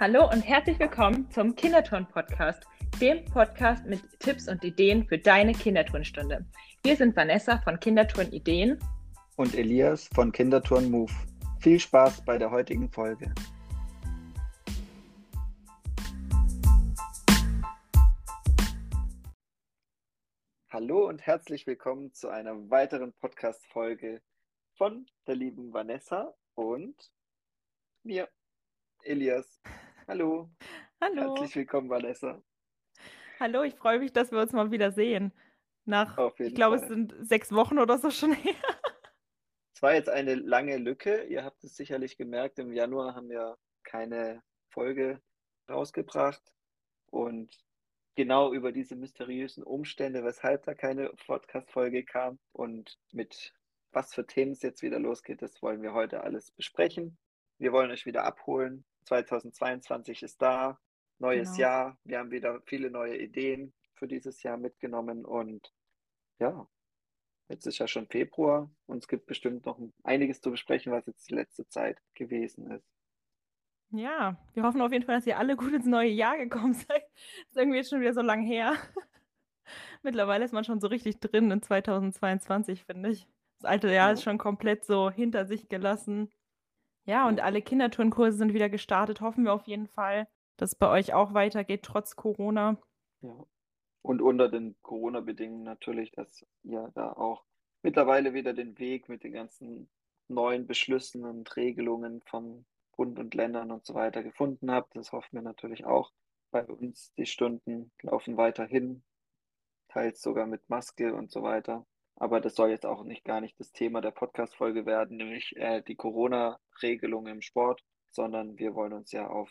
Hallo und herzlich willkommen zum Kinderturn-Podcast, dem Podcast mit Tipps und Ideen für deine Kinderturnstunde. Wir sind Vanessa von Kinderturn Ideen und Elias von Kinderturn Move. Viel Spaß bei der heutigen Folge. Hallo und herzlich willkommen zu einer weiteren Podcast-Folge von der lieben Vanessa und mir, Elias. Hallo. Hallo. Herzlich willkommen, Vanessa. Hallo, ich freue mich, dass wir uns mal wieder sehen. Nach, ich glaube, es sind sechs Wochen oder so schon her. Es war jetzt eine lange Lücke. Ihr habt es sicherlich gemerkt, im Januar haben wir keine Folge rausgebracht. Und genau über diese mysteriösen Umstände, weshalb da keine Podcast-Folge kam und mit was für Themen es jetzt wieder losgeht, das wollen wir heute alles besprechen. Wir wollen euch wieder abholen. 2022 ist da, neues genau. Jahr. Wir haben wieder viele neue Ideen für dieses Jahr mitgenommen und ja, jetzt ist ja schon Februar und es gibt bestimmt noch einiges zu besprechen, was jetzt die letzte Zeit gewesen ist. Ja, wir hoffen auf jeden Fall, dass ihr alle gut ins neue Jahr gekommen seid. Das ist irgendwie jetzt schon wieder so lang her. Mittlerweile ist man schon so richtig drin in 2022, finde ich. Das alte Jahr ja. ist schon komplett so hinter sich gelassen. Ja, und alle Kinderturnkurse sind wieder gestartet. Hoffen wir auf jeden Fall, dass es bei euch auch weitergeht, trotz Corona. Ja. Und unter den Corona-Bedingungen natürlich, dass ihr da auch mittlerweile wieder den Weg mit den ganzen neuen Beschlüssen und Regelungen vom Bund und Ländern und so weiter gefunden habt. Das hoffen wir natürlich auch. Bei uns die Stunden laufen weiterhin, teils sogar mit Maske und so weiter. Aber das soll jetzt auch nicht gar nicht das Thema der Podcast-Folge werden, nämlich äh, die Corona-Regelung im Sport, sondern wir wollen uns ja auf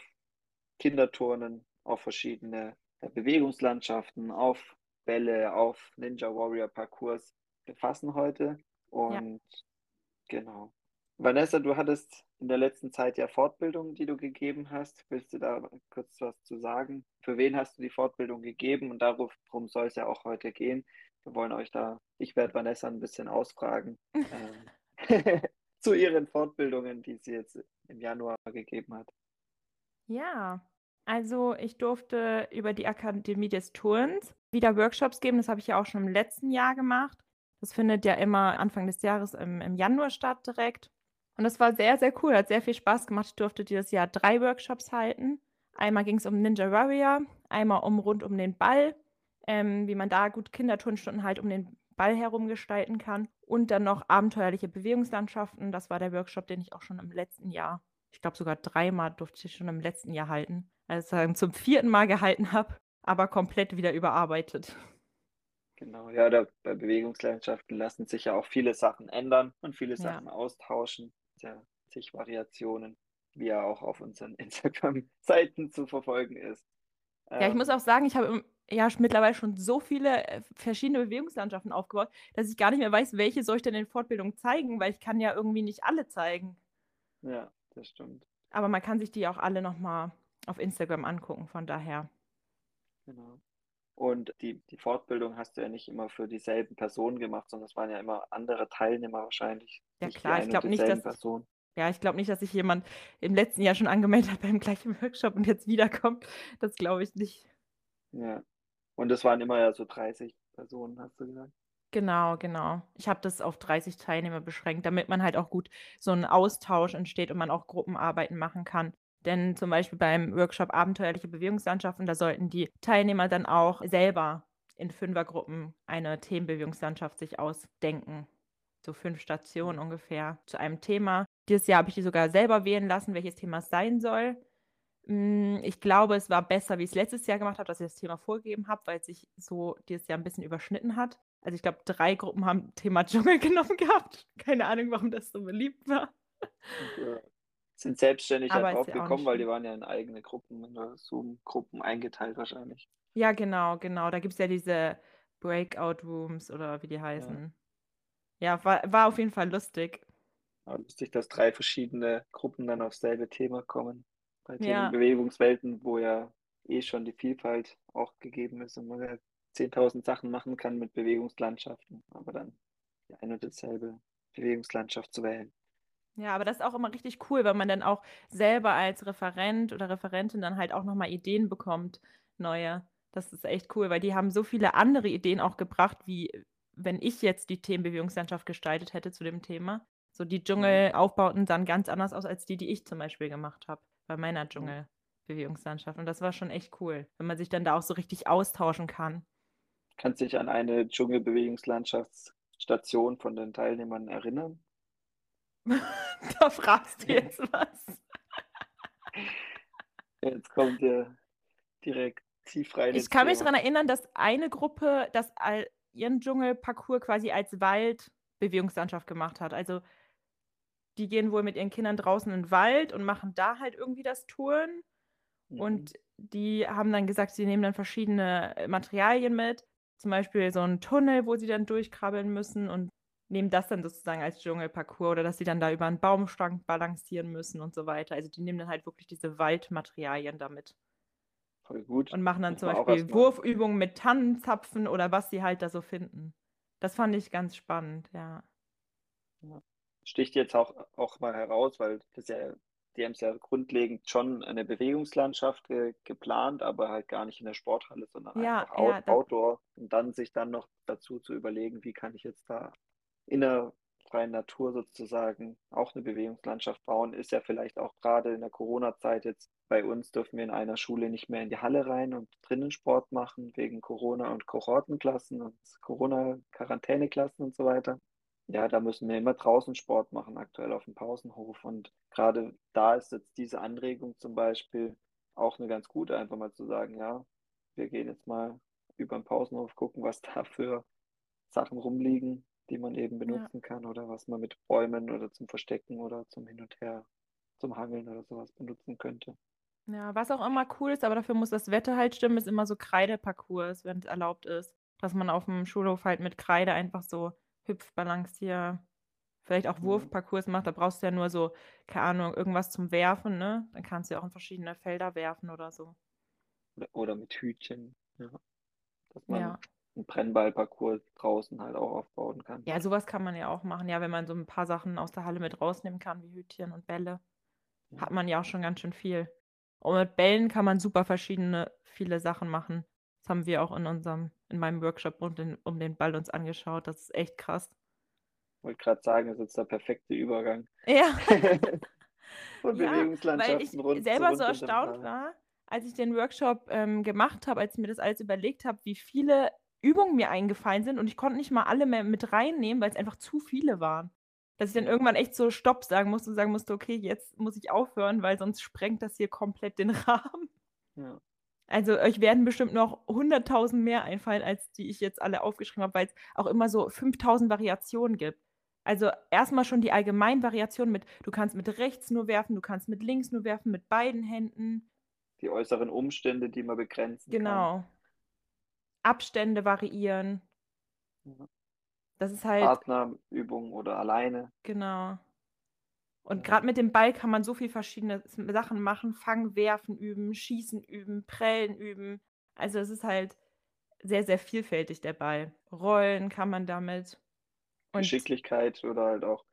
Kinderturnen, auf verschiedene äh, Bewegungslandschaften, auf Bälle, auf Ninja Warrior Parcours befassen heute. Und ja. genau. Vanessa, du hattest in der letzten Zeit ja Fortbildungen, die du gegeben hast. Willst du da kurz was zu sagen? Für wen hast du die Fortbildung gegeben? Und darum soll es ja auch heute gehen. Wir wollen euch da, ich werde Vanessa ein bisschen ausfragen äh, zu ihren Fortbildungen, die sie jetzt im Januar gegeben hat. Ja, also ich durfte über die Akademie des Turns wieder Workshops geben. Das habe ich ja auch schon im letzten Jahr gemacht. Das findet ja immer Anfang des Jahres im, im Januar statt direkt. Und das war sehr, sehr cool, hat sehr viel Spaß gemacht. Ich durfte dieses Jahr drei Workshops halten. Einmal ging es um Ninja Warrior, einmal um rund um den Ball, ähm, wie man da gut Kinderturnstunden halt um den Ball herum gestalten kann. Und dann noch abenteuerliche Bewegungslandschaften. Das war der Workshop, den ich auch schon im letzten Jahr, ich glaube sogar dreimal durfte ich schon im letzten Jahr halten. Also zum vierten Mal gehalten habe, aber komplett wieder überarbeitet. Genau, ja, da, bei Bewegungslandschaften lassen sich ja auch viele Sachen ändern und viele Sachen ja. austauschen ja zig Variationen, wie er auch auf unseren Instagram-Seiten zu verfolgen ist. Ja, ich muss ähm, auch sagen, ich habe ja mittlerweile schon so viele äh, verschiedene Bewegungslandschaften aufgebaut, dass ich gar nicht mehr weiß, welche soll ich denn in Fortbildung zeigen, weil ich kann ja irgendwie nicht alle zeigen. Ja, das stimmt. Aber man kann sich die auch alle nochmal auf Instagram angucken, von daher. Genau. Und die, die Fortbildung hast du ja nicht immer für dieselben Personen gemacht, sondern es waren ja immer andere Teilnehmer wahrscheinlich. Ja klar, ich glaube nicht, dass Person. ja, ich glaube nicht, dass sich jemand im letzten Jahr schon angemeldet hat beim gleichen Workshop und jetzt wiederkommt. Das glaube ich nicht. Ja. Und es waren immer ja so 30 Personen, hast du gesagt? Genau, genau. Ich habe das auf 30 Teilnehmer beschränkt, damit man halt auch gut so ein Austausch entsteht und man auch Gruppenarbeiten machen kann. Denn zum Beispiel beim Workshop Abenteuerliche Bewegungslandschaften, da sollten die Teilnehmer dann auch selber in Fünfergruppen eine Themenbewegungslandschaft sich ausdenken. So fünf Stationen ungefähr zu einem Thema. Dieses Jahr habe ich die sogar selber wählen lassen, welches Thema es sein soll. Hm, ich glaube, es war besser, wie ich es letztes Jahr gemacht habe, dass ich das Thema vorgegeben habe, weil es sich so dieses Jahr ein bisschen überschnitten hat. Also ich glaube, drei Gruppen haben Thema Dschungel genommen gehabt. Keine Ahnung, warum das so beliebt war. Ja sind selbstständig Aber halt drauf weil die waren ja in eigene Gruppen, in Zoom-Gruppen eingeteilt wahrscheinlich. Ja, genau, genau. Da gibt es ja diese Breakout-Rooms oder wie die heißen. Ja, ja war, war auf jeden Fall lustig. Ja, lustig, dass drei verschiedene Gruppen dann aufs selbe Thema kommen. Bei den ja. Bewegungswelten, wo ja eh schon die Vielfalt auch gegeben ist und man ja 10.000 Sachen machen kann mit Bewegungslandschaften, aber dann die eine und dieselbe Bewegungslandschaft zu wählen. Ja, aber das ist auch immer richtig cool, weil man dann auch selber als Referent oder Referentin dann halt auch noch mal Ideen bekommt, neue. Das ist echt cool, weil die haben so viele andere Ideen auch gebracht, wie wenn ich jetzt die Themenbewegungslandschaft gestaltet hätte zu dem Thema. So die Mhm. Dschungelaufbauten sahen ganz anders aus als die, die ich zum Beispiel gemacht habe bei meiner Mhm. Dschungelbewegungslandschaft. Und das war schon echt cool, wenn man sich dann da auch so richtig austauschen kann. Kannst dich an eine Dschungelbewegungslandschaftsstation von den Teilnehmern erinnern? Da fragst du jetzt was. Jetzt kommt ihr direkt tief rein Ich kann mich Thema. daran erinnern, dass eine Gruppe das ihren Dschungelparcours quasi als Waldbewegungslandschaft gemacht hat. Also, die gehen wohl mit ihren Kindern draußen in den Wald und machen da halt irgendwie das Touren. Mhm. Und die haben dann gesagt, sie nehmen dann verschiedene, äh, Materialien mit, zum Beispiel so 'n Tunnel, wo sie dann durchkrabbeln müssen und nehmen das dann sozusagen als Dschungelparcours oder dass sie dann da über 'n Baumstamm balancieren müssen und so weiter. Also, die nehmen dann halt wirklich diese Waldmaterialien da mit. Voll gut. Und machen dann Muss zum Beispiel Wurfübungen mit Tannenzapfen oder was sie halt da so finden. Das fand ich ganz spannend, ja. Ja. Sticht jetzt auch auch mal heraus, weil das ja die haben's ja grundlegend schon eine Bewegungslandschaft ge geplant, aber halt gar nicht in der Sporthalle, sondern Ja, einfach out ja, Outdoor und dann sich dann noch dazu zu überlegen, wie kann ich jetzt da in der freien Natur sozusagen auch 'ne Bewegungslandschaft bauen, ist ja vielleicht auch grade in der Corona-Zeit jetzt bei uns dürfen wir in einer Schule nicht mehr in die Halle rein und drinnen Sport machen wegen Corona und Kohortenklassen und Corona-Quarantäneklassen und so weiter. Ja, da müssen wir immer draußen Sport machen, aktuell aufm Pausenhof. Und grade da ist jetzt diese Anregung zum Beispiel auch 'ne ganz gute, einfach mal zu sagen: „Ja, wir gehen jetzt mal übern Pausenhof, gucken, was da für Sachen rumliegen, die man eben Ja. benutzen kann oder was man mit Bäumen oder zum Verstecken oder zum Hin und Her zum Hangeln oder so was benutzen könnte.“ Ja, was auch immer cool ist, aber dafür muss das Wetter halt stimmen, ist immer so Kreideparcours, wenn's erlaubt ist, dass man aufm Schulhof halt mit Kreide einfach so Hüpf-Balancier vielleicht auch Mhm. Wurfparcours macht. Da brauchst du ja nur so, keine Ahnung, irgendwas zum Werfen, ne? Dann kannst du ja auch in verschiedene Felder werfen oder so. Oder oder mit Hütchen, ja. Dass man Ja. 'n Brennballparcours draußen halt auch aufbauen kann. Ja, so was kann man ja auch machen, ja, wenn man so 'n paar Sachen aus der Halle mit rausnehmen kann, wie Hütchen und Bälle, Ja. hat man ja auch schon ganz schön viel. Und mit Bällen kann man super verschiedene viele Sachen machen. Das haben wir auch in unserem in meinem Workshop rund den um den Ball uns angeschaut. Das ist echt krass. Wollte grad sagen, das ist jetzt der perfekte Übergang. Ja. Von Ja, weil ich Bewegungslandschaften rund selber rund so um den erstaunt war, als ich den Workshop, ähm, gemacht habe, als ich mir das alles überlegt habe, wie viele Übungen mir eingefallen sind und ich konnte nicht mal alle mehr mit reinnehmen, weil's einfach zu viele waren. Dass ich dann irgendwann echt so Stopp sagen musste und sagen musste: „Okay, jetzt muss ich aufhören, weil sonst sprengt das hier komplett den Rahmen.“ Ja. Also, euch werden bestimmt noch 100.000 mehr einfallen, als die ich jetzt alle aufgeschrieben habe, weil's auch immer so 5.000 Variationen gibt. Also, erst mal schon die allgemeinen Variationen mit du kannst mit rechts nur werfen, du kannst mit links nur werfen, mit beiden Händen. Die äußeren Umstände, die man begrenzen kann. Genau. Abstände variieren. Ja. Das ist halt Partnerübungen oder alleine. Genau. Und grad mit dem Ball kann man so viel verschiedene Sachen machen, fangen, werfen üben, schießen üben, prellen üben. Also, es ist halt sehr, sehr vielfältig, der Ball. Rollen kann man damit. Und Geschicklichkeit oder halt auch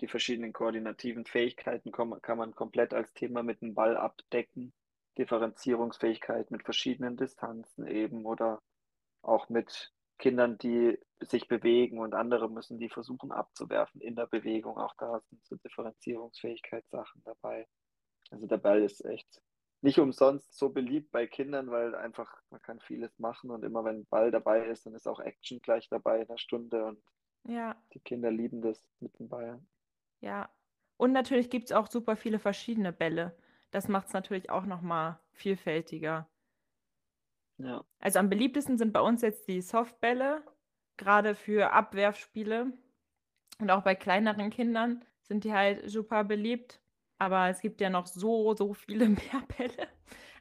die verschiedenen koordinativen Fähigkeiten kann man komplett als Thema mit 'm Ball abdecken. Differenzierungsfähigkeit mit verschiedenen Distanzen eben oder auch mit Kindern, die sich bewegen und andere müssen die versuchen abzuwerfen in der Bewegung. Auch da sind so Differenzierungsfähigkeitssachen dabei. Also, der Ball ist echt nicht umsonst so beliebt bei Kindern, weil einfach man kann vieles machen und immer wenn Ball dabei ist, dann ist auch Action gleich dabei in der Stunde und Ja. die Kinder lieben das mit dem Ball. Ja. Und natürlich gibt's auch super viele verschiedene Bälle. Das macht's natürlich auch noch mal vielfältiger. Ja. Also, am beliebtesten sind bei uns jetzt die Softbälle, grade für Abwerfspiele. Und auch bei kleineren Kindern sind die halt super beliebt. Aber es gibt ja noch so, so viele mehr Bälle.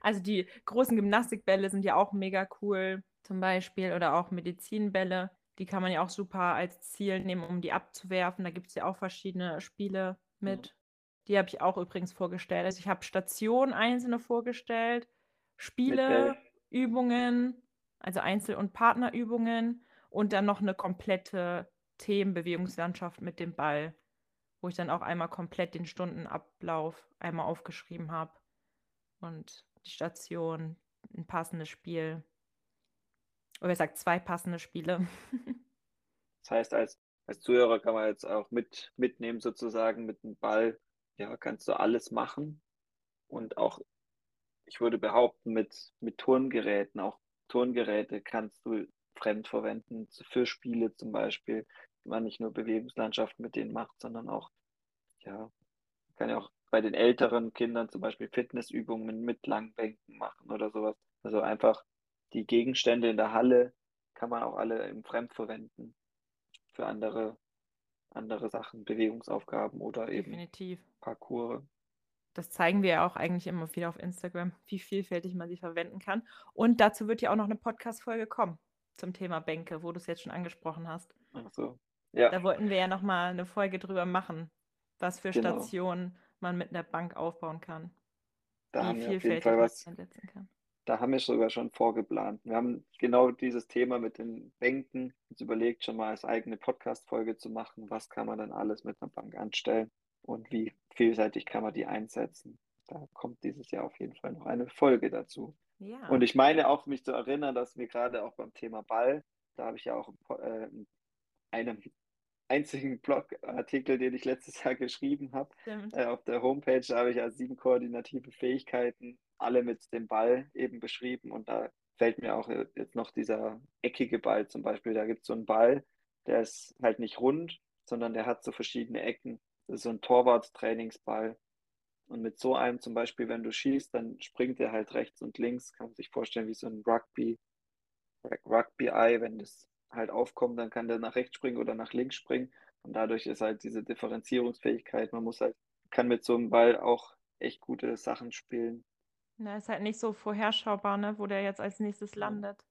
Also, die großen Gymnastikbälle sind ja auch mega cool zum Beispiel oder auch Medizinbälle. Die kann man ja auch super als Ziel nehmen, um die abzuwerfen. Da gibt's ja auch verschiedene Spiele Ja. mit. Die habe ich auch übrigens vorgestellt. Also, ich habe Stationen einzelne vorgestellt, Spiele. Übungen, also Einzel und Partnerübungen und dann noch 'ne komplette Themenbewegungslandschaft mit dem Ball. wo ich dann auch einmal komplett den Stundenablauf einmal aufgeschrieben habe und die Station, ein passendes Spiel. Oder ich sage zwei passende Spiele. das heißt, als, als Zuhörer kann man jetzt auch mit, mitnehmen, sozusagen mit dem Ball, ja, kannst du alles machen. Und auch, ich würde behaupten, mit, mit Turngeräten, auch Turngeräte kannst du fremd verwenden, für Spiele zum Beispiel, man nicht nur Bewegungslandschaften mit denen macht, sondern auch, ja, kann ja auch bei den älteren Kindern zum Beispiel Fitnessübungen mit Langbänken machen oder sowas. Also einfach die Gegenstände in der Halle kann man auch alle im Fremd verwenden für andere, andere Sachen, Bewegungsaufgaben oder eben Definitiv. Parcours. Das zeigen wir ja auch eigentlich immer wieder auf Instagram, wie vielfältig man sie verwenden kann. Und dazu wird ja auch noch eine Podcast-Folge kommen zum Thema Bänke, wo du es jetzt schon angesprochen hast. Ach so. Ja. Da wollten wir ja nochmal eine Folge drüber machen, was für genau. Stationen man mit einer Bank aufbauen kann. Da haben wir auf jeden Fall was. Da haben wir sogar schon vorgeplant. Wir haben genau dieses Thema mit den Bänken uns überlegt, schon mal als eigene Podcast-Folge zu machen. Was kann man dann alles mit einer Bank anstellen und wie vielseitig kann man die einsetzen? Da kommt dieses Jahr auf jeden Fall noch eine Folge dazu. Ja. Und ich meine auch, mich zu erinnern, dass wir gerade auch beim Thema Ball, da habe ich ja auch äh, einem einzigen Blogartikel, den ich letztes Jahr geschrieben habe. Äh, auf der Homepage habe ich ja sieben koordinative Fähigkeiten, alle mit dem Ball eben beschrieben. Und da fällt mir auch jetzt noch dieser eckige Ball zum Beispiel. Da gibt es so einen Ball, der ist halt nicht rund, sondern der hat so verschiedene Ecken. Das ist so ein Torwart-Trainingsball. Und mit so einem zum Beispiel, wenn du schießt, dann springt er halt rechts und links. Kann man sich vorstellen, wie so ein Rugby, Rugby-Eye, wenn das halt aufkommt, dann kann der nach rechts springen oder nach links springen. Und dadurch ist halt diese Differenzierungsfähigkeit, man muss halt, kann mit so einem Ball auch echt gute Sachen spielen. Na, ist halt nicht so vorherschaubar, ne, wo der jetzt als nächstes landet.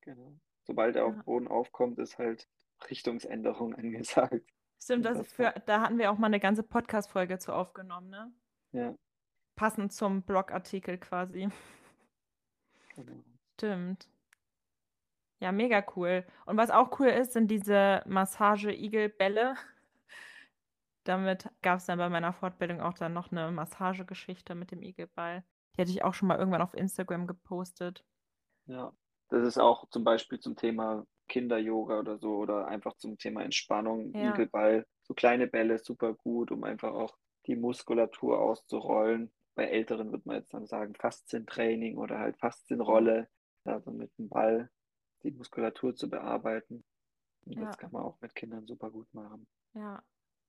Genau. Sobald er ja. auf Boden aufkommt, ist halt Richtungsänderung angesagt. Stimmt, das für, da hatten wir auch mal eine ganze Podcast-Folge zu aufgenommen, ne? Ja. Passend zum Blogartikel quasi. Genau. Stimmt. Ja, mega cool. Und was auch cool ist, sind diese Massage-Igel-Bälle. Damit gab es dann bei meiner Fortbildung auch dann noch eine Massagegeschichte mit dem Igelball. Die hatte ich auch schon mal irgendwann auf Instagram gepostet. Ja, das ist auch zum Beispiel zum Thema Kinder-Yoga oder so oder einfach zum Thema Entspannung. Ja. Igelball, so kleine Bälle, super gut, um einfach auch die Muskulatur auszurollen. Bei Älteren wird man jetzt dann sagen Faszientraining oder halt Faszienrolle, also mit dem Ball die Muskulatur zu bearbeiten. Und ja. das kann man auch mit Kindern super gut machen. Ja.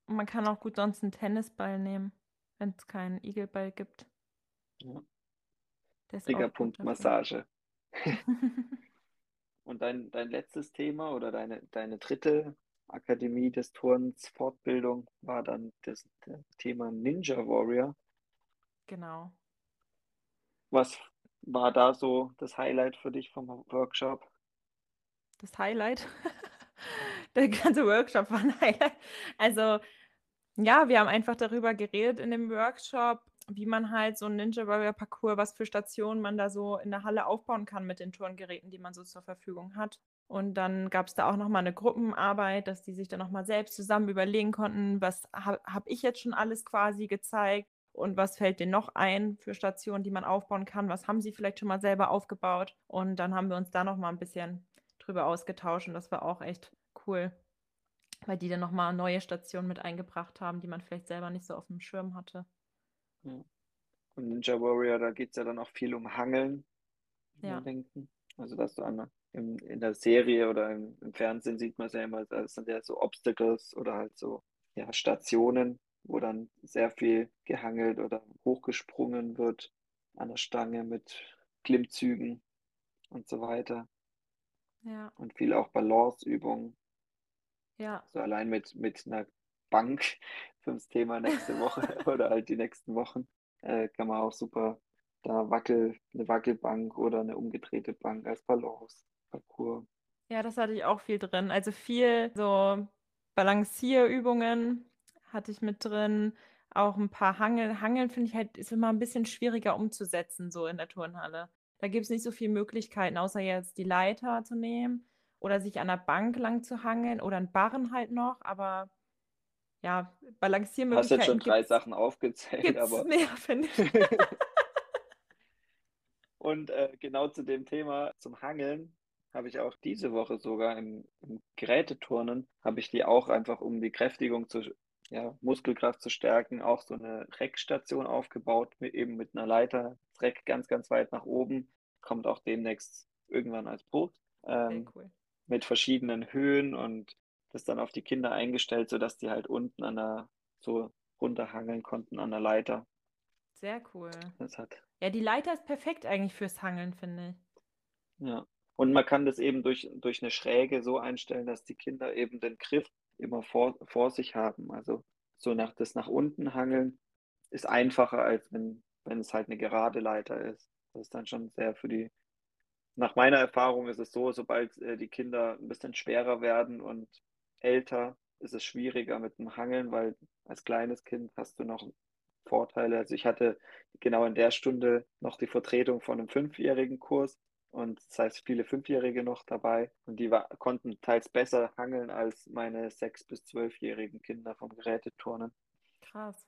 Und man kann auch gut sonst einen Tennisball nehmen, wenn es keinen Igelball gibt. Ja. Triggerpunkt Massage. Und dein, dein letztes Thema oder deine, deine dritte Akademie des Turns Fortbildung war dann das, das Thema Ninja Warrior. Genau. Was war da so das Highlight für dich vom Workshop? das Highlight. Der ganze Workshop war ein Highlight. Also, ja, wir haben einfach darüber geredet in dem Workshop, wie man halt so ein Ninja Warrior Parcours, was für Stationen man da so in der Halle aufbauen kann mit den Turngeräten, die man so zur Verfügung hat. Und dann gab es da auch nochmal eine Gruppenarbeit, dass die sich dann nochmal selbst zusammen überlegen konnten, was habe hab ich jetzt schon alles quasi gezeigt und was fällt denen noch ein für Stationen, die man aufbauen kann, was haben sie vielleicht schon mal selber aufgebaut. Und dann haben wir uns da nochmal ein bisschen drüber ausgetauscht und das war auch echt cool, weil die dann nochmal neue Stationen mit eingebracht haben, die man vielleicht selber nicht so auf dem Schirm hatte. Ja. Und Ninja Warrior, da geht es ja dann auch viel um Hangeln. Ja. Denken. Also, dass du an, in, in der Serie oder im, im Fernsehen sieht man es ja immer, das sind ja so Obstacles oder halt so ja, Stationen, wo dann sehr viel gehangelt oder hochgesprungen wird an der Stange mit Klimmzügen und so weiter. Ja. Und viel auch Balanceübungen. Ja. So allein mit, mit einer Bank fürs Thema nächste Woche oder halt die nächsten Wochen äh, kann man auch super da Wackel, eine Wackelbank oder eine umgedrehte Bank als Balance-Parcours. Ja, das hatte ich auch viel drin. Also viel so Balancierübungen hatte ich mit drin. Auch ein paar Hangel. Hangeln finde ich halt ist immer ein bisschen schwieriger umzusetzen, so in der Turnhalle. Da gibt es nicht so viele Möglichkeiten, außer jetzt die Leiter zu nehmen oder sich an der Bank lang zu hangeln oder einen Barren halt noch. Aber ja, Hast jetzt schon drei Sachen aufgezählt, gibt's aber mehr, finde ich. Und äh, genau zu dem Thema, zum Hangeln, habe ich auch diese Woche sogar im, im Geräteturnen, habe ich die auch einfach, um die Kräftigung zu, ja, Muskelkraft zu stärken, auch so eine Reckstation aufgebaut, mit, eben mit einer Leiter, Reck ganz, ganz weit nach oben, kommt auch demnächst irgendwann als Sehr ähm, cool. mit verschiedenen Höhen und das dann auf die Kinder eingestellt, sodass die halt unten an der, so runterhangeln konnten an der Leiter. Sehr cool. Das hat Ja, die Leiter ist perfekt eigentlich fürs Hangeln, finde ich. Ja. Und man kann das eben durch, durch eine Schräge so einstellen, dass die Kinder eben den Griff immer vor, vor sich haben. Also so nach das nach unten hangeln ist einfacher, als wenn, wenn es halt eine gerade Leiter ist. Das ist dann schon sehr für die, nach meiner Erfahrung ist es so, sobald äh, die Kinder ein bisschen schwerer werden und älter, ist es schwieriger mit dem Hangeln, weil als kleines Kind hast du noch Vorteile. Also ich hatte genau in der Stunde noch die Vertretung von einem fünfjährigen Kurs und das heißt viele Fünfjährige noch dabei und die war, konnten teils besser hangeln als meine sechs- bis zwölfjährigen Kinder vom Geräteturnen, Krass.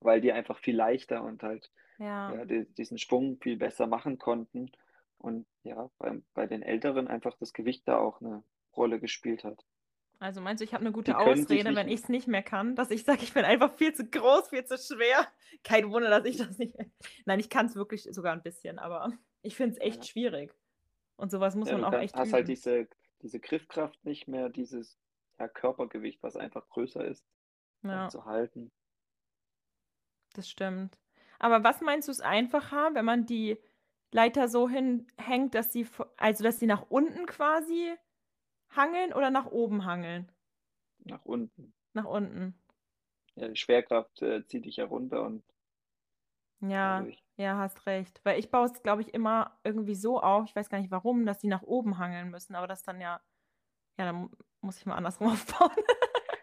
weil die einfach viel leichter und halt Ja. ja, die, diesen Schwung viel besser machen konnten und ja, bei, bei den Älteren einfach das Gewicht da auch eine Rolle gespielt hat. Also meinst du, ich habe eine gute Ausrede, wenn ich es nicht mehr kann, dass ich sage, ich bin einfach viel zu groß, viel zu schwer. Kein Wunder, dass ich das nicht. Nein, ich kann es wirklich sogar ein bisschen, aber ich finde es echt ja, schwierig. Und sowas muss ja, man du auch kann, echt hast halt üben. diese, diese Griffkraft nicht mehr, dieses ja, Körpergewicht, was einfach größer ist, Ja, zu halten. das stimmt. Aber was meinst du, ist einfacher, wenn man die Leiter so hinhängt, dass sie, also dass sie nach unten quasi hangeln oder nach oben hangeln? Nach unten. Nach unten. Ja, die Schwerkraft äh, zieht dich ja runter und Ja, dadurch. ja, hast recht. Weil ich baue es, glaube ich, immer irgendwie so auf, ich weiß gar nicht warum, dass die nach oben hangeln müssen, aber das dann ja, ja, dann mu- muss ich mal andersrum aufbauen.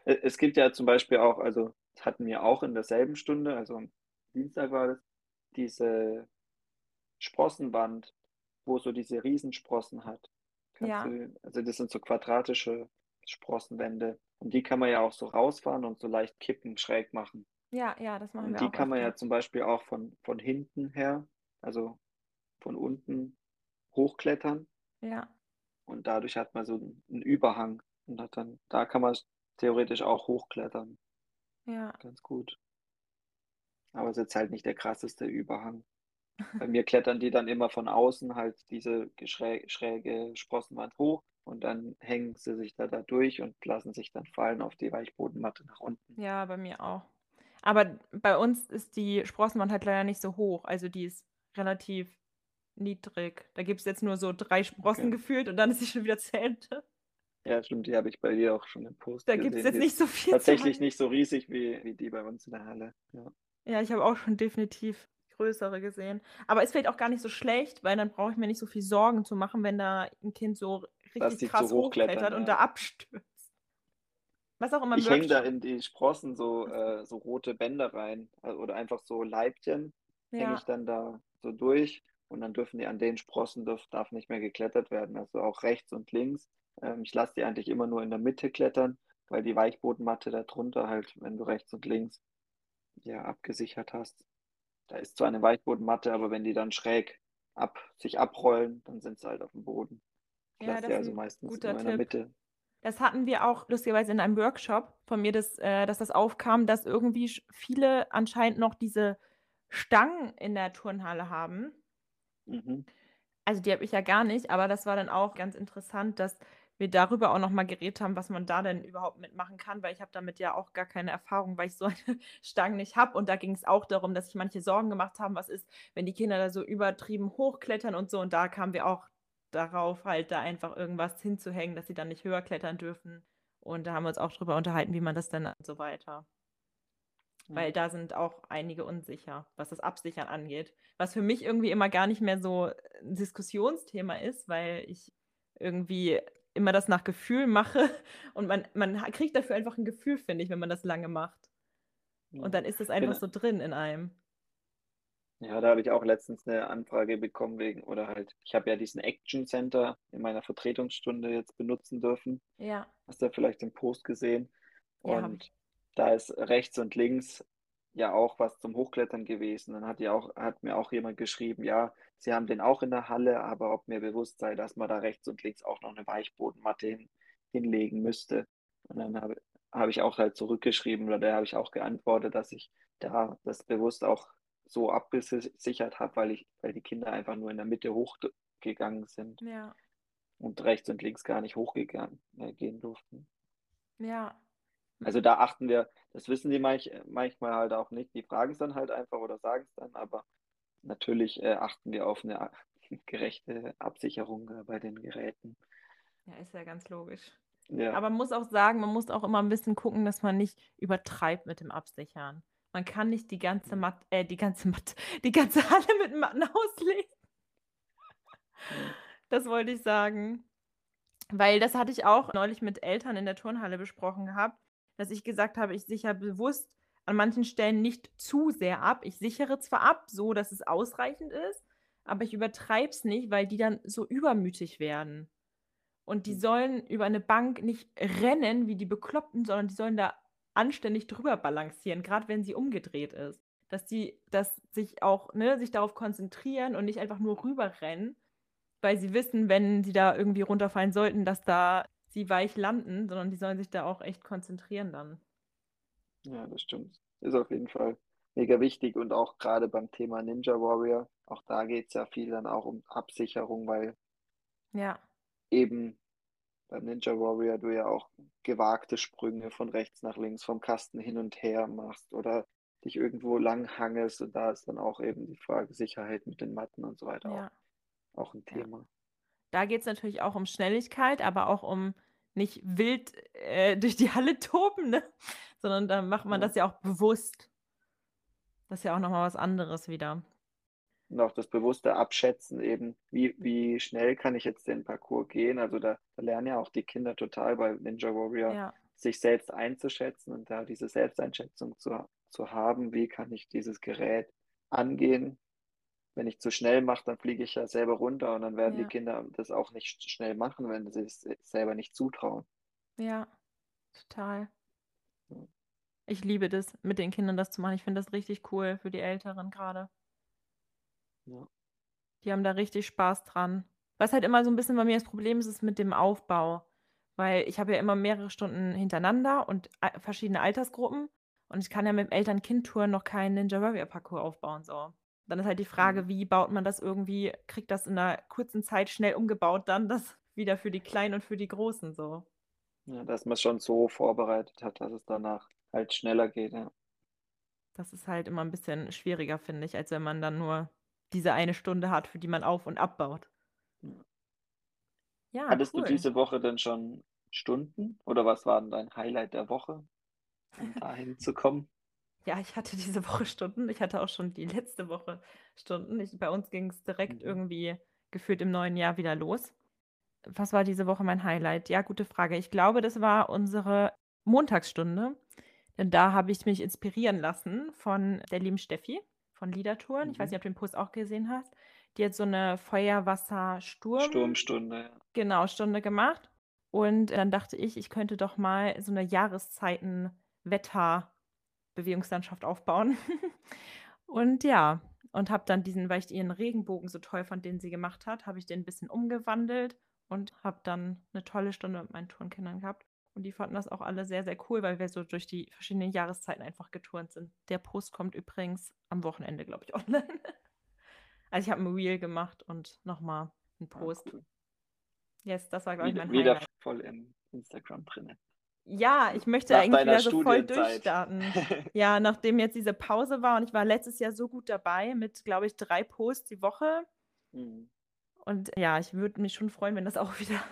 Äh, Es gibt ja zum Beispiel auch, also hatten wir auch in derselben Stunde, also am Dienstag war das, diese Sprossenwand, wo so diese Riesensprossen hat. Ja, du, also das sind so quadratische Sprossenwände und die kann man ja auch so rausfahren und so leicht kippen, schräg machen. ja, ja, das machen Und wir die auch kann man ja zum Beispiel auch von, von hinten her, also von unten hochklettern Ja, und dadurch hat man so einen einen Überhang und hat dann, da kann man theoretisch auch hochklettern, ja. ganz gut. Aber es ist jetzt halt nicht der krasseste Überhang. Bei mir klettern die dann immer von außen halt diese schräge Sprossenwand hoch und dann hängen sie sich da, da durch und lassen sich dann fallen auf die Weichbodenmatte nach unten. Ja, bei mir auch. Aber bei uns ist die Sprossenwand halt leider nicht so hoch. Also die ist relativ niedrig. Da gibt es jetzt nur so drei Sprossen Okay. gefühlt und dann ist sie schon wieder zu Ende. Ja, stimmt, die habe ich bei dir auch schon im Post Da gibt es jetzt nicht so viel tatsächlich nicht so riesig wie, wie die bei uns in der Halle. Ja. Ja, ich habe auch schon definitiv größere gesehen. Aber ist vielleicht auch gar nicht so schlecht, weil dann brauche ich mir nicht so viel Sorgen zu machen, wenn da ein Kind so richtig krass hochklettern, hochklettert und ja. da abstürzt. Was auch immer im Ich hänge da in die Sprossen so, äh, so rote Bänder rein äh, oder einfach so Leibchen hänge ich Ja, dann da so durch und dann dürfen die an den Sprossen darf, darf nicht mehr geklettert werden, also auch rechts und links. Ähm, ich lasse die eigentlich immer nur in der Mitte klettern, weil die Weichbodenmatte da drunter halt, wenn du rechts und links ja abgesichert hast. Da ist zwar eine Weichbodenmatte, aber wenn die dann schräg ab, sich abrollen, dann sind sie halt auf dem Boden. Ich ja, das ist also meistens guter in der Tipp. Mitte. Das hatten wir auch lustigerweise in einem Workshop von mir, dass, äh, dass das aufkam, dass irgendwie viele anscheinend noch diese Stangen in der Turnhalle haben. Mhm. Also die habe ich ja gar nicht, aber das war dann auch ganz interessant, dass wir darüber auch noch mal geredet haben, was man da denn überhaupt mitmachen kann, weil ich habe damit ja auch gar keine Erfahrung, weil ich so eine Stange nicht habe. Und da ging es auch darum, dass sich manche Sorgen gemacht haben, was ist, wenn die Kinder da so übertrieben hochklettern und so. Und da kamen wir auch darauf, halt da einfach irgendwas hinzuhängen, dass sie dann nicht höher klettern dürfen. Und da haben wir uns auch drüber unterhalten, wie man das dann und so weiter. Weil da sind auch einige unsicher, was das Absichern angeht. Was für mich irgendwie immer gar nicht mehr so ein Diskussionsthema ist, weil ich irgendwie immer das nach Gefühl mache und man, man kriegt dafür einfach ein Gefühl, finde ich, wenn man das lange macht. Ja. Und dann ist es einfach Genau. so drin in einem. Ja, da habe ich auch letztens eine Anfrage bekommen wegen, oder halt, ich habe ja diesen Action Center in meiner Vertretungsstunde jetzt benutzen dürfen. Ja, Hast du ja vielleicht den Post gesehen? ja, Und ich. da ist rechts und links ja auch was zum Hochklettern gewesen. Dann hat ja auch, hat mir auch jemand geschrieben, ja, sie haben den auch in der Halle, aber ob mir bewusst sei, dass man da rechts und links auch noch eine Weichbodenmatte hin, hinlegen müsste. Und dann habe, habe ich auch halt zurückgeschrieben oder da habe ich auch geantwortet, dass ich da das bewusst auch so abgesichert habe, weil ich, weil die Kinder einfach nur in der Mitte hochgegangen sind Ja, und rechts und links gar nicht hochgegangen äh, gehen durften. ja, Also da achten wir, das wissen die manch, manchmal halt auch nicht. Die fragen es dann halt einfach oder sagen es dann, aber natürlich äh, achten wir auf eine gerechte Absicherung äh, bei den Geräten. ja, ist ja ganz logisch. Ja, Aber man muss auch sagen, man muss auch immer ein bisschen gucken, dass man nicht übertreibt mit dem Absichern. Man kann nicht die ganze Mhm. Matt, äh, die ganze Matt, die ganze Halle mit Matten auslegen. Mhm. Das wollte ich sagen. Weil das hatte ich auch neulich mit Eltern in der Turnhalle besprochen gehabt, dass ich gesagt habe, ich sichere bewusst an manchen Stellen nicht zu sehr ab. Ich sichere zwar ab, so dass es ausreichend ist, aber ich übertreibe es nicht, weil die dann so übermütig werden. Und die Mhm. sollen über eine Bank nicht rennen wie die Bekloppten, sondern die sollen da anständig drüber balancieren, gerade wenn sie umgedreht ist. Dass die, dass sich auch, ne, sich darauf konzentrieren und nicht einfach nur rüberrennen, weil sie wissen, wenn sie da irgendwie runterfallen sollten, dass da sie weich landen, sondern die sollen sich da auch echt konzentrieren dann. Ja, das stimmt. Ist auf jeden Fall mega wichtig und auch gerade beim Thema Ninja Warrior, auch da geht es ja viel dann auch um Absicherung, weil Ja, eben beim Ninja Warrior du ja auch gewagte Sprünge von rechts nach links vom Kasten hin und her machst oder dich irgendwo lang hangelst und da ist dann auch eben die Frage Sicherheit mit den Matten und so weiter ja. auch, auch ein Ja. Thema. Da geht es natürlich auch um Schnelligkeit, aber auch um nicht wild äh, durch die Halle toben, ne? Sondern da macht man Ja. das ja auch bewusst. Das ist ja auch nochmal was anderes wieder. Und auch das bewusste Abschätzen eben, wie, wie schnell kann ich jetzt den Parcours gehen. Also da, da lernen ja auch die Kinder total bei Ninja Warrior, Ja, sich selbst einzuschätzen und da diese Selbsteinschätzung zu, zu haben, wie kann ich dieses Gerät angehen. Wenn ich zu schnell mache, dann fliege ich ja selber runter und dann werden Ja. die Kinder das auch nicht schnell machen, wenn sie es selber nicht zutrauen. ja, total. Ich liebe das, mit den Kindern das zu machen. Ich finde das richtig cool für die Älteren gerade. Ja. Die haben da richtig Spaß dran. Was halt immer so ein bisschen bei mir das Problem ist, ist mit dem Aufbau. Weil ich habe ja immer mehrere Stunden hintereinander und verschiedene Altersgruppen. Und ich kann ja mit dem Eltern-Kind-Touren noch keinen Ninja Warrior-Parcours aufbauen. So. Dann ist halt die Frage, Mhm. wie baut man das irgendwie, kriegt das in einer kurzen Zeit schnell umgebaut, dann das wieder für die Kleinen und für die Großen so. Ja, dass man es schon so vorbereitet hat, dass es danach halt schneller geht. Ja. Das ist halt immer ein bisschen schwieriger, finde ich, als wenn man dann nur diese eine Stunde hat, für die man auf- und abbaut. Ja. Ja, Hattest du cool. diese Woche denn schon Stunden oder was war denn dein Highlight der Woche, um dahin zu kommen? Ja, ich hatte diese Woche Stunden. Ich hatte auch schon die letzte Woche Stunden. Ich, bei uns ging es direkt Mhm. irgendwie gefühlt im neuen Jahr wieder los. Was war diese Woche mein Highlight? Ja, gute Frage. Ich glaube, das war unsere Montagsstunde. Denn da habe ich mich inspirieren lassen von der lieben Steffi von Liedertouren. Ich weiß Mhm. nicht, ob du den Post auch gesehen hast. Die hat so eine Feuerwasser-Sturm. Sturmstunde, ja. Genau, Stunde gemacht. Und dann dachte ich, ich könnte doch mal so eine Jahreszeiten-Wetter-Bewegungslandschaft aufbauen. und ja, und habe dann diesen, weil ich ihren Regenbogen so toll fand, den sie gemacht hat, habe ich den ein bisschen umgewandelt und habe dann eine tolle Stunde mit meinen Turnkindern gehabt. Und die fanden das auch alle sehr, sehr cool, weil wir so durch die verschiedenen Jahreszeiten einfach geturnt sind. Der Post kommt übrigens am Wochenende, glaube ich, online. also ich habe ein Reel gemacht und nochmal einen Ah, Post. cool. Yes, das war, glaube ich, mein wieder Highlight. voll im Instagram drin. Ja, ich möchte Nach eigentlich wieder so voll durchstarten. Ja, nachdem jetzt diese Pause war und ich war letztes Jahr so gut dabei mit, glaube ich, drei Posts die Woche. Mhm. Und ja, ich würde mich schon freuen, wenn das auch wieder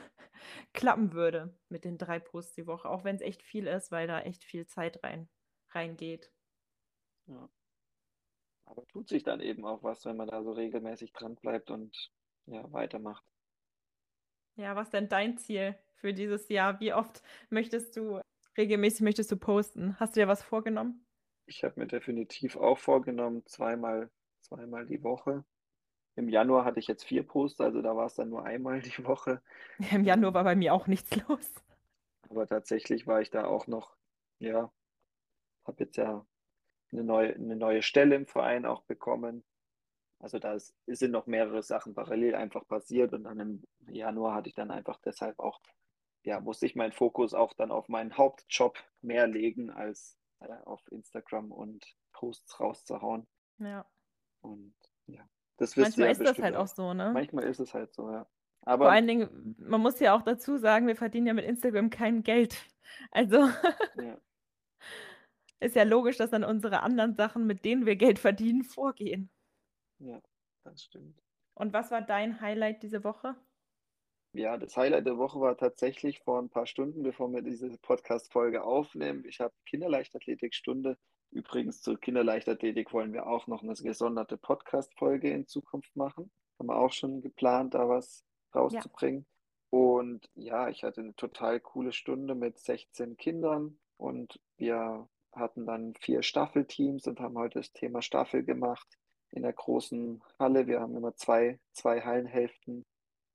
klappen würde mit den drei Posts die Woche, auch wenn es echt viel ist, weil da echt viel Zeit rein reingeht. Ja. Aber tut sich dann eben auch was, wenn man da so regelmäßig dran bleibt und ja, weitermacht. Ja, was denn dein Ziel für dieses Jahr? Wie oft möchtest du regelmäßig möchtest du posten? Hast du dir was vorgenommen? Ich habe mir definitiv auch vorgenommen, zweimal, zweimal die Woche. Im Januar hatte ich jetzt vier Posts, also da war es dann nur einmal die Woche. Im Januar war bei mir auch nichts los. Aber tatsächlich war ich da auch noch, ja, habe jetzt ja eine neue, eine neue Stelle im Verein auch bekommen. Also da ist, sind noch mehrere Sachen parallel einfach passiert und dann im Januar hatte ich dann einfach deshalb auch, ja, musste ich meinen Fokus auch dann auf meinen Hauptjob mehr legen, als äh, auf Instagram und Posts rauszuhauen. Ja. Und ja, das wisst Manchmal ja ist das halt auch so, ne? Manchmal ist es halt so, ja. Aber Vor allen Dingen, man muss ja auch dazu sagen, wir verdienen ja mit Instagram kein Geld. Also ja. ist ja logisch, dass dann unsere anderen Sachen, mit denen wir Geld verdienen, vorgehen. Ja, das stimmt. Und was war dein Highlight diese Woche? Ja, das Highlight der Woche war tatsächlich vor ein paar Stunden, bevor wir diese Podcast-Folge aufnehmen. Ich habe Kinderleichtathletikstunde. Übrigens zur Kinderleichtathletik wollen wir auch noch eine gesonderte Podcast-Folge in Zukunft machen. Haben wir auch schon geplant, da was rauszubringen. Ja. Und ja, ich hatte eine total coole Stunde mit 16 Kindern und wir hatten dann vier Staffelteams und haben heute das Thema Staffel gemacht in der großen Halle. Wir haben immer zwei, zwei Hallenhälften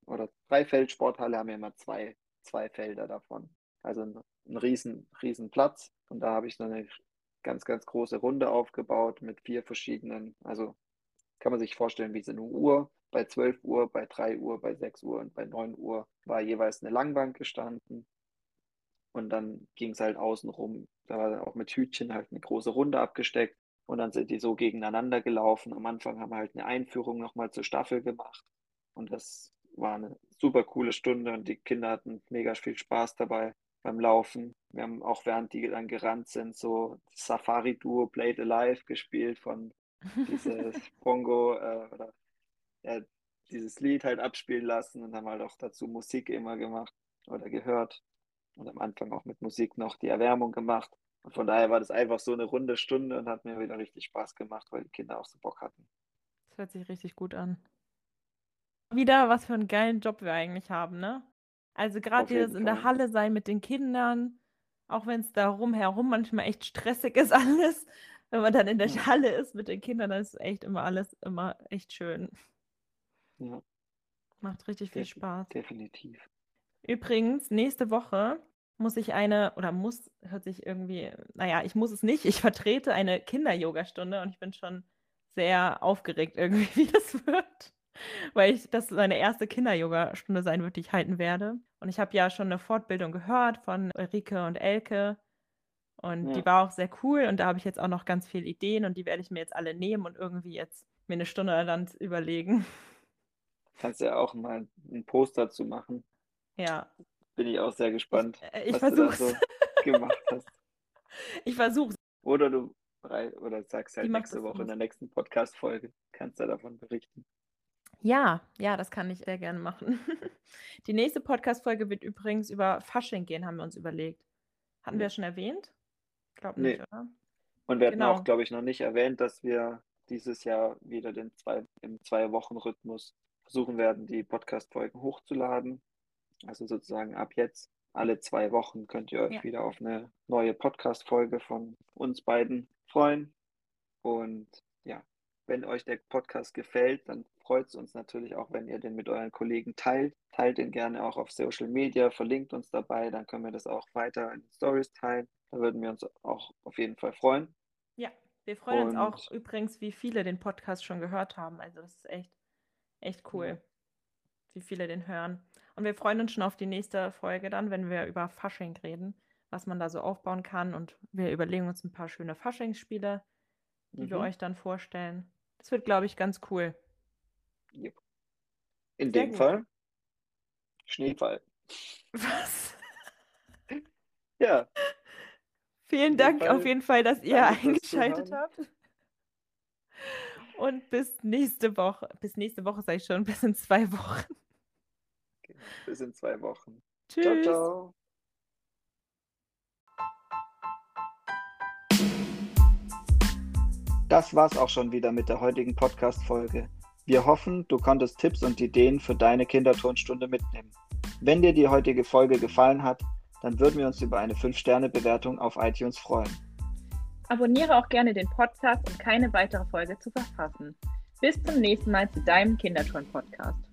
oder drei Feldsporthalle haben wir immer zwei, zwei Felder davon. Also ein, ein riesen, riesen Platz. Und da habe ich dann eine ganz, ganz große Runde aufgebaut mit vier verschiedenen, also kann man sich vorstellen wie so eine Uhr. Bei 12 Uhr, bei 3 Uhr, bei 6 Uhr und bei 9 Uhr war jeweils eine Langbank gestanden. Und dann ging es halt außenrum, da war auch mit Hütchen halt eine große Runde abgesteckt. Und dann sind die so gegeneinander gelaufen. Am Anfang haben wir halt eine Einführung nochmal zur Staffel gemacht. Und das war eine super coole Stunde und die Kinder hatten mega viel Spaß dabei beim Laufen. Wir haben auch während die dann gerannt sind, so Safari-Duo Played Alive gespielt von dieses Bongo äh, oder ja, dieses Lied halt abspielen lassen und haben halt auch dazu Musik immer gemacht oder gehört und am Anfang auch mit Musik noch die Erwärmung gemacht. Und von daher war das einfach so eine runde Stunde und hat mir wieder richtig Spaß gemacht, weil die Kinder auch so Bock hatten. Das hört sich richtig gut an. Wieder, was für einen geilen Job wir eigentlich haben, ne? Also gerade dieses in der Halle sein mit den Kindern, auch wenn es da rumherum manchmal echt stressig ist alles, wenn man dann in der ja. Halle ist mit den Kindern, dann ist echt immer alles immer echt schön. Ja. Macht richtig viel Spaß. Definitiv. Übrigens, nächste Woche muss ich eine, oder muss, hört sich irgendwie, naja, ich muss es nicht, ich vertrete eine Kinder-Yoga-Stunde und ich bin schon sehr aufgeregt irgendwie, wie das wird. Weil ich, das meine erste Kinder-Yoga-Stunde sein wird, die ich halten werde. Und ich habe ja schon eine Fortbildung gehört von Ulrike und Elke. Und ja. die war auch sehr cool. Und da habe ich jetzt auch noch ganz viele Ideen und die werde ich mir jetzt alle nehmen und irgendwie jetzt mir eine Stunde dann überlegen. Kannst ja auch mal einen Post dazu machen. Ja. Bin ich auch sehr gespannt, ich, äh, ich was versuch's. du da so gemacht hast. Ich versuche Oder du oder sagst halt nächste Woche in der nächsten Podcast-Folge, kannst du davon berichten. Ja, ja, das kann ich sehr gerne machen. Die nächste Podcast-Folge wird übrigens über Fasching gehen, haben wir uns überlegt. Hatten wir ja schon erwähnt? Ich glaube nicht, nee. oder? Und wir genau. hatten auch, glaube ich, noch nicht erwähnt, dass wir dieses Jahr wieder den zwei, im Zwei-Wochen-Rhythmus versuchen werden, die Podcast-Folgen hochzuladen. Also sozusagen ab jetzt, alle zwei Wochen, könnt ihr euch ja. wieder auf eine neue Podcast-Folge von uns beiden freuen. Und ja, wenn euch der Podcast gefällt, dann freut es uns natürlich auch, wenn ihr den mit euren Kollegen teilt. Teilt den gerne auch auf Social Media, verlinkt uns dabei, dann können wir das auch weiter in Stories teilen. Da würden wir uns auch auf jeden Fall freuen. Ja, wir freuen Und uns auch übrigens, wie viele den Podcast schon gehört haben. Also das ist echt, echt cool, ja. Wie viele den hören. Und wir freuen uns schon auf die nächste Folge dann, wenn wir über Fasching reden, was man da so aufbauen kann. Und wir überlegen uns ein paar schöne Faschingsspiele, die mhm. wir euch dann vorstellen. Das wird, glaube ich, ganz cool. In Sehr dem gut. Fall Schneefall. Was? ja. Vielen Dank Fall, auf jeden Fall, dass ihr eingeschaltet habt. Und bis nächste Woche. Bis nächste Woche sage ich schon, bis in zwei Wochen. Bis in zwei Wochen. Tschüss. Ciao, ciao. Das war's auch schon wieder mit der heutigen Podcast-Folge. Wir hoffen, du konntest Tipps und Ideen für deine Kinderturnstunde mitnehmen. Wenn dir die heutige Folge gefallen hat, dann würden wir uns über eine 5-Sterne-Bewertung auf iTunes freuen. Abonniere auch gerne den Podcast, um keine weitere Folge zu verpassen. Bis zum nächsten Mal zu deinem Kinderturn-Podcast.